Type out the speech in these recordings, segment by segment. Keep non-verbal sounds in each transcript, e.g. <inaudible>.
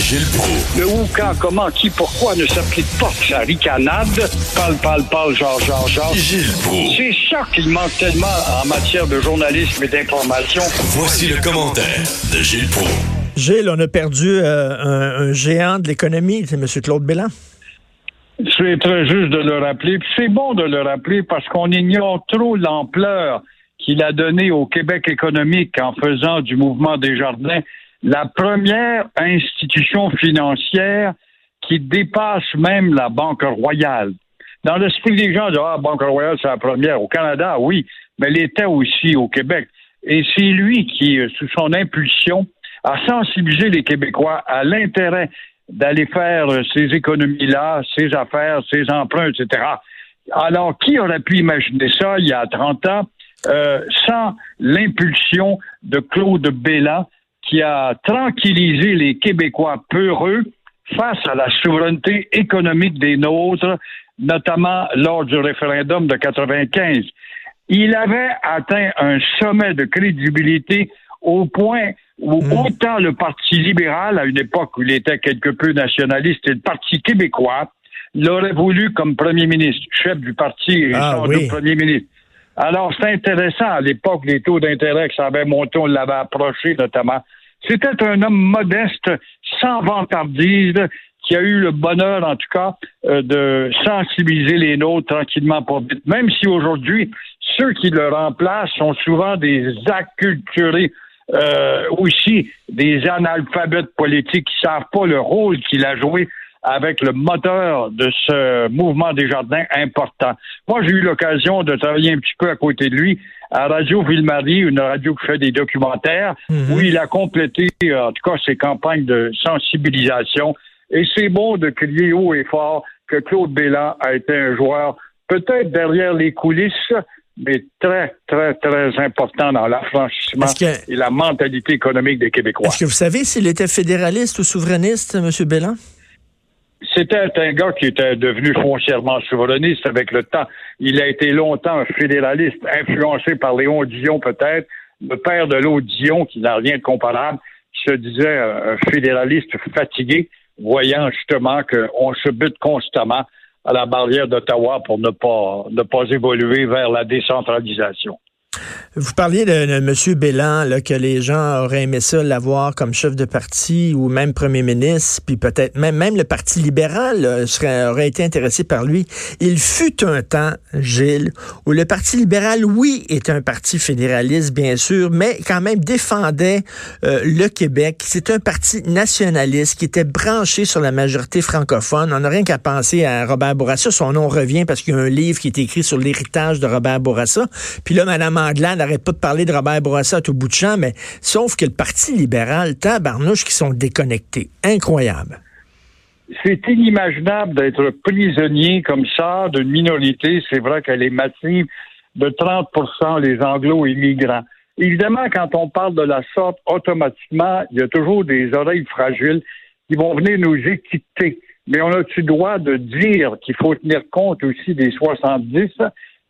Gilles Proulx. Le où, quand, comment, qui, pourquoi ne s'applique pas sa ricanade? Parle, parle, parle, genre, genre, genre. Gilles Proulx. C'est ça qu'il manque tellement en matière de journalisme et d'information. Voici le commentaire de Gilles Proulx. Gilles, on a perdu euh, un, un géant de l'économie, c'est M. Claude Bélan. C'est très juste de le rappeler. C'est bon de le rappeler parce qu'on ignore trop l'ampleur qu'il a donnée au Québec économique en faisant du mouvement des jardins la première institution financière qui dépasse même la Banque royale. Dans l'esprit des gens, ah, Banque royale, c'est la première. Au Canada, oui, mais elle était aussi au Québec. Et c'est lui qui, sous son impulsion, a sensibilisé les Québécois à l'intérêt d'aller faire ces économies-là, ces affaires, ces emprunts, etc. Alors, qui aurait pu imaginer ça il y a 30 ans euh, sans l'impulsion de Claude Bélan qui a tranquillisé les Québécois peureux face à la souveraineté économique des nôtres, notamment lors du référendum de 95. Il avait atteint un sommet de crédibilité au point où Mmh. autant le Parti libéral, à une époque où il était quelque peu nationaliste, et le Parti québécois l'aurait voulu comme premier ministre, chef du parti et Ah, sans oui. doute premier ministre. Alors, c'est intéressant. À l'époque, les taux d'intérêt que ça avait monté, on l'avait approché notamment. C'était un homme modeste, sans vantardise, qui a eu le bonheur, en tout cas, euh, de sensibiliser les nôtres tranquillement, pas vite. Même si aujourd'hui, ceux qui le remplacent sont souvent des acculturés, euh, aussi des analphabètes politiques qui savent pas le rôle qu'il a joué avec le moteur de ce mouvement des jardins important. Moi, j'ai eu l'occasion de travailler un petit peu à côté de lui à Radio Ville-Marie, une radio qui fait des documentaires, Mhm. où il a complété, euh, en tout cas, ses campagnes de sensibilisation. Et c'est bon de crier haut et fort que Claude Bélan a été un joueur, peut-être derrière les coulisses, mais très, très, très important dans l'affranchissement que- et la mentalité économique des Québécois. Est-ce que vous savez s'il était fédéraliste ou souverainiste, M. Bélan? C'était un gars qui était devenu foncièrement souverainiste avec le temps. Il a été longtemps fédéraliste, influencé par Léon Dion peut-être, le père de l'autre Dion, qui n'a rien de comparable, qui se disait un fédéraliste fatigué, voyant justement qu'on se bute constamment à la barrière d'Ottawa pour ne pas, ne pas évoluer vers la décentralisation. Vous parliez de, de M. Bélan, là, que les gens auraient aimé ça l'avoir comme chef de parti ou même premier ministre, puis peut-être même, même le Parti libéral serait, aurait été intéressé par lui. Il fut un temps, Gilles, où le Parti libéral, oui, est un parti fédéraliste, bien sûr, mais quand même défendait euh, le Québec. C'est un parti nationaliste qui était branché sur la majorité francophone. On n'a rien qu'à penser à Robert Bourassa. Son nom revient parce qu'il y a un livre qui est écrit sur l'héritage de Robert Bourassa. Puis là, Mme N'arrête pas de parler de Robert Bourassa tout bout de champ, mais sauf que le Parti libéral, tabarnouche, qui sont déconnectés. Incroyable. c'est inimaginable d'être prisonnier comme ça d'une minorité, c'est vrai qu'elle est massive, de 30% les anglo-immigrants. Évidemment, quand on parle de la sorte, automatiquement, il y a toujours des oreilles fragiles qui vont venir nous étiqueter. Mais on a-tu droit de dire qu'il faut tenir compte aussi des 70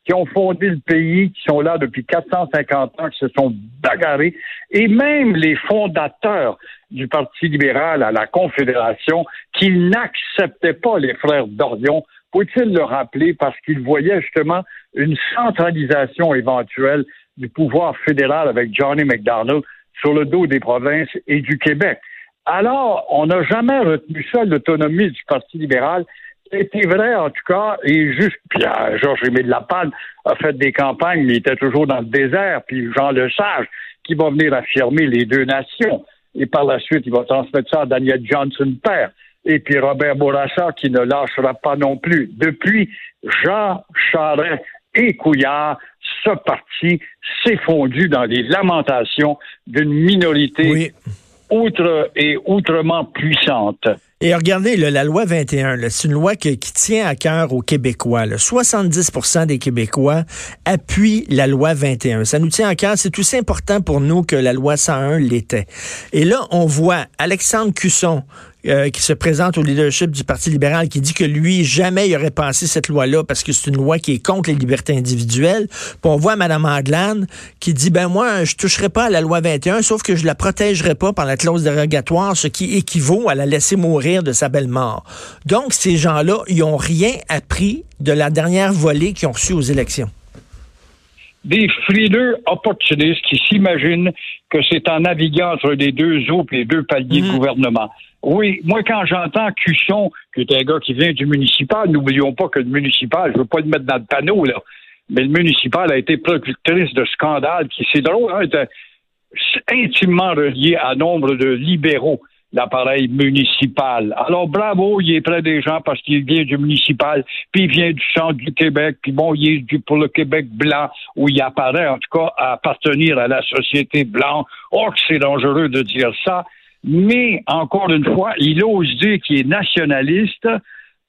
qui ont fondé le pays, qui sont là depuis 450 ans, qui se sont bagarrés, et même les fondateurs du Parti libéral à la Confédération, qui n'acceptaient pas les frères d'Orion. Faut-il le rappeler parce qu'ils voyaient justement une centralisation éventuelle du pouvoir fédéral avec Johnny McDonald sur le dos des provinces et du Québec. Alors, on n'a jamais retenu ça, l'autonomie du Parti libéral. C'était vrai, en tout cas, et juste, puis euh, Georges-Émile Lapalme a fait des campagnes, mais il était toujours dans le désert, puis Jean Lesage, qui va venir affirmer les deux nations. Et par la suite, il va transmettre ça à Daniel Johnson père. Et puis Robert Bourassa, qui ne lâchera pas non plus. Depuis Jean Charest et Couillard, ce parti s'est fondu dans les lamentations d'une minorité Oui. outre et outrement puissante. Et regardez, là, la loi 21, là, c'est une loi qui tient à cœur aux Québécois. là. 70% des Québécois appuient la loi 21. Ça nous tient à cœur. C'est aussi important pour nous que la loi 101 l'était. Et là, on voit Alexandre Cusson, euh, qui se présente au leadership du Parti libéral, qui dit que lui, jamais il aurait passé cette loi-là parce que c'est une loi qui est contre les libertés individuelles. Puis on voit Mme Adlan qui dit, ben moi, je toucherai pas à la loi 21, sauf que je la protégerai pas par la clause dérogatoire, ce qui équivaut à la laisser mourir de sa belle mort. Donc, ces gens-là, ils ont rien appris de la dernière volée qu'ils ont reçue aux élections des frileux opportunistes qui s'imaginent que c'est en naviguant entre les deux eaux et les deux paliers de mhm. gouvernement. Oui, moi, quand j'entends Cusson, qui est un gars qui vient du municipal, n'oublions pas que le municipal, je veux pas le mettre dans le panneau, là, mais le municipal a été productrice de scandales qui, c'est drôle, hein, était intimement relié à nombre de libéraux l'appareil municipal. Alors bravo, il est près des gens parce qu'il vient du municipal, puis il vient du centre du Québec, puis bon, il est du, pour le Québec blanc, où il apparaît en tout cas à appartenir à la société blanche. Oh, c'est dangereux de dire ça. Mais encore une fois, il ose dire qu'il est nationaliste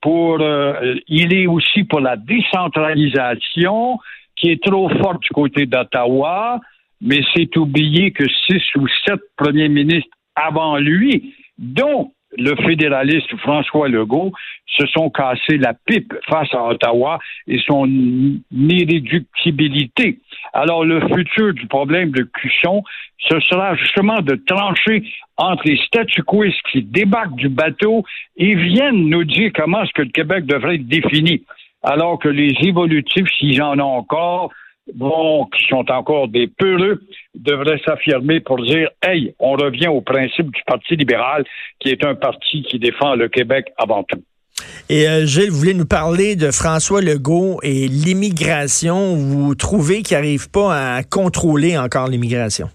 pour euh, il est aussi pour la décentralisation qui est trop forte du côté d'Ottawa, mais c'est oublier que six ou sept premiers ministres avant lui, dont le fédéraliste François Legault, se sont cassés la pipe face à Ottawa et son irréductibilité. Alors, le futur du problème de Cusson, ce sera justement de trancher entre les statu quoistes qui débarquent du bateau et viennent nous dire comment est-ce que le Québec devrait être défini. Alors que les évolutifs, s'ils en ont encore, bon, qui sont encore des peureux, devraient s'affirmer pour dire Hey, on revient au principe du Parti libéral, qui est un parti qui défend le Québec avant tout. Et euh, Gilles, vous voulez nous parler de François Legault et l'immigration? Vous trouvez qu'il n'arrive pas à contrôler encore l'immigration?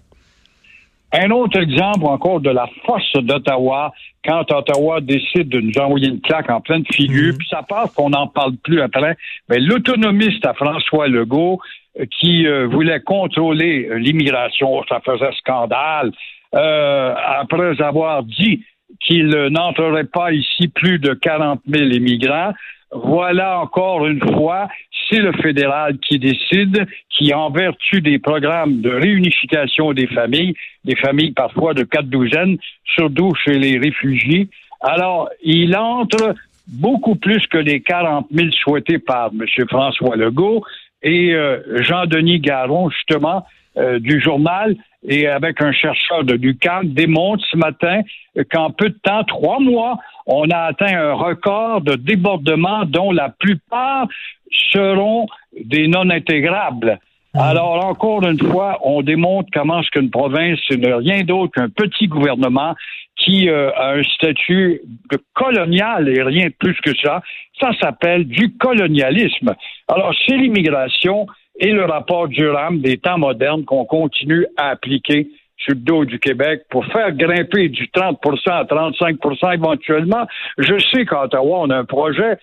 Un autre exemple encore de la force d'Ottawa, quand Ottawa décide de nous envoyer une claque en pleine figure, mhm. puis ça passe qu'on n'en parle plus après, mais l'autonomiste à François Legault, qui euh, voulait contrôler euh, l'immigration, ça faisait scandale, euh, après avoir dit qu'il n'entrerait pas ici plus de 40 000 immigrants. Voilà encore une fois, c'est le fédéral qui décide, qui en vertu des programmes de réunification des familles, des familles parfois de quatre douzaines, surtout chez les réfugiés, alors il entre beaucoup plus que les 40 000 souhaités par M. François Legault, et euh, Jean-Denis Garon, justement, euh, du journal, et avec un chercheur de l'UQAM, démontre ce matin qu'en peu de temps, trois mois, on a atteint un record de débordements dont la plupart seront des non intégrables. Mmh. Alors, encore une fois, on démontre comment ce qu'une province, ce n'est rien d'autre qu'un petit gouvernement qui euh, a un statut colonial et rien de plus que ça. Ça s'appelle du colonialisme. Alors, c'est l'immigration et le rapport Durham des temps modernes qu'on continue à appliquer sur le dos du Québec pour faire grimper du 30% à 35% éventuellement. Je sais qu'à Ottawa, on a un projet,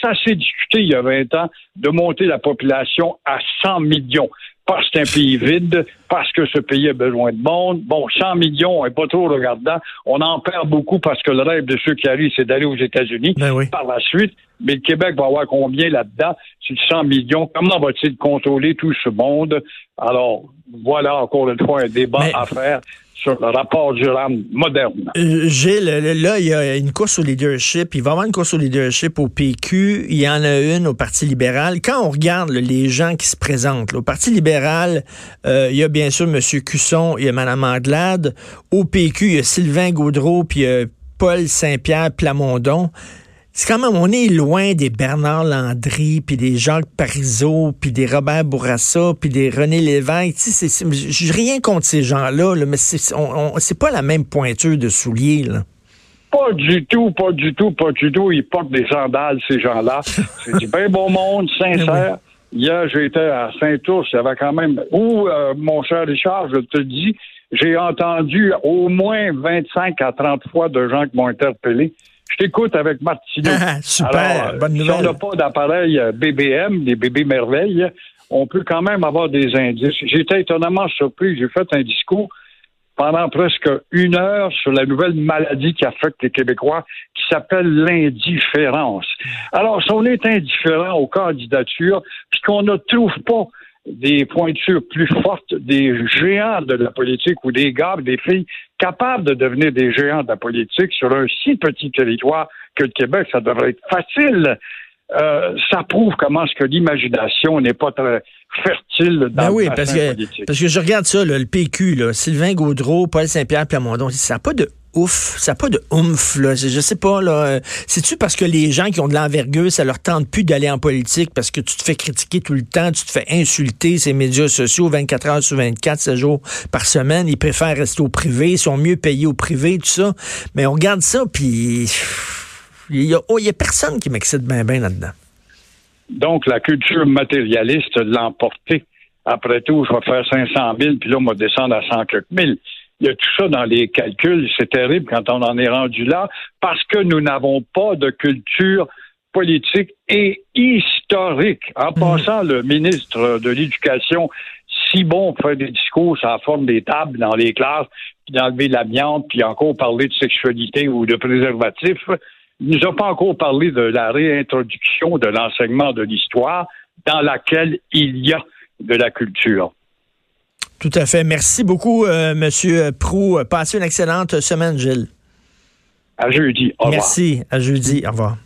ça s'est discuté il y a 20 ans, de monter la population à 100 millions parce que c'est un pays vide, parce que ce pays a besoin de monde. Bon, 100 millions n'est pas trop regardant. On en perd beaucoup parce que le rêve de ceux qui arrivent, c'est d'aller aux États-Unis ben par la suite. Mais le Québec va avoir combien là-dedans? C'est 100 millions. Comment va-t-il contrôler tout ce monde? Alors, voilà encore une fois un débat à faire sur le rapport Durham moderne. Euh, Gilles, là, il y a une course au leadership. Il va y avoir une course au leadership au PQ. Il y en a une au Parti libéral. Quand on regarde les gens qui se présentent, au Parti libéral, euh, il y a bien sûr M. Cusson, il y a Mme Anglade. Au PQ, il y a Sylvain Gaudreau, puis Paul Saint-Pierre Plamondon c'est quand même, on est loin des Bernard Landry, puis des Jacques Parizeau, puis des Robert Bourassa, puis des René Lévesque. J'ai rien contre ces gens-là, là, mais c'est pas la même pointure de souliers. Là. Pas du tout, pas du tout, pas du tout. Ils portent des sandales, ces gens-là. <laughs> C'est du bien bon monde, sincère. Hier, j'étais à Saint-Ours, il y avait quand même... Où, euh, mon cher Richard, je te dis, j'ai entendu au moins 25 à 30 fois de gens qui m'ont interpellé je t'écoute avec Martineau. Super, bonne nouvelle. Si on n'a pas d'appareil euh, BBM, des bébés merveilles, on peut quand même avoir des indices. J'étais étonnamment surpris. J'ai fait un discours pendant presque une heure sur la nouvelle maladie qui affecte les Québécois, qui s'appelle l'indifférence. Alors, si on est indifférent aux candidatures, puis qu'on ne trouve pas des pointures plus fortes des géants de la politique ou des gars, des filles capables de devenir des géants de la politique sur un si petit territoire que le Québec, ça devrait être facile. Euh, ça prouve comment ce que l'imagination n'est pas très fertile dans ben le parce que, politique. parce que je regarde ça, là, le PQ, là, Sylvain Gaudreau, Paul Saint-Pierre Plamondon, ça n'a pas de ouf, ça n'a pas de oomph, là. Je, sais pas, là. C'est-tu parce que les gens qui ont de l'envergure, ça leur tente plus d'aller en politique parce que tu te fais critiquer tout le temps, tu te fais insulter ces médias sociaux 24 heures sur 24, 7 jours par semaine? Ils préfèrent rester au privé, ils sont mieux payés au privé, tout ça. Mais on regarde ça, puis il y a, oh, personne qui m'excite bien, bien là-dedans. Donc, la culture matérialiste de l'emporter. Après tout, je vais faire 500 000, puis là, on va descendre à 100 quelques mille. Il y a tout ça dans les calculs. C'est terrible quand on en est rendu là, parce que nous n'avons pas de culture politique et historique. En passant, le ministre de l'Éducation, si bon pour faire des discours ça forme des tables dans les classes, puis d'enlever l'amiante, puis encore parler de sexualité ou de préservatif, il nous a pas encore parlé de la réintroduction de l'enseignement de l'histoire dans laquelle il y a de la culture. Tout à fait. Merci beaucoup, euh, Monsieur Prou. Passez une excellente semaine, Gilles. À jeudi. Au revoir. Merci. À jeudi. Au revoir.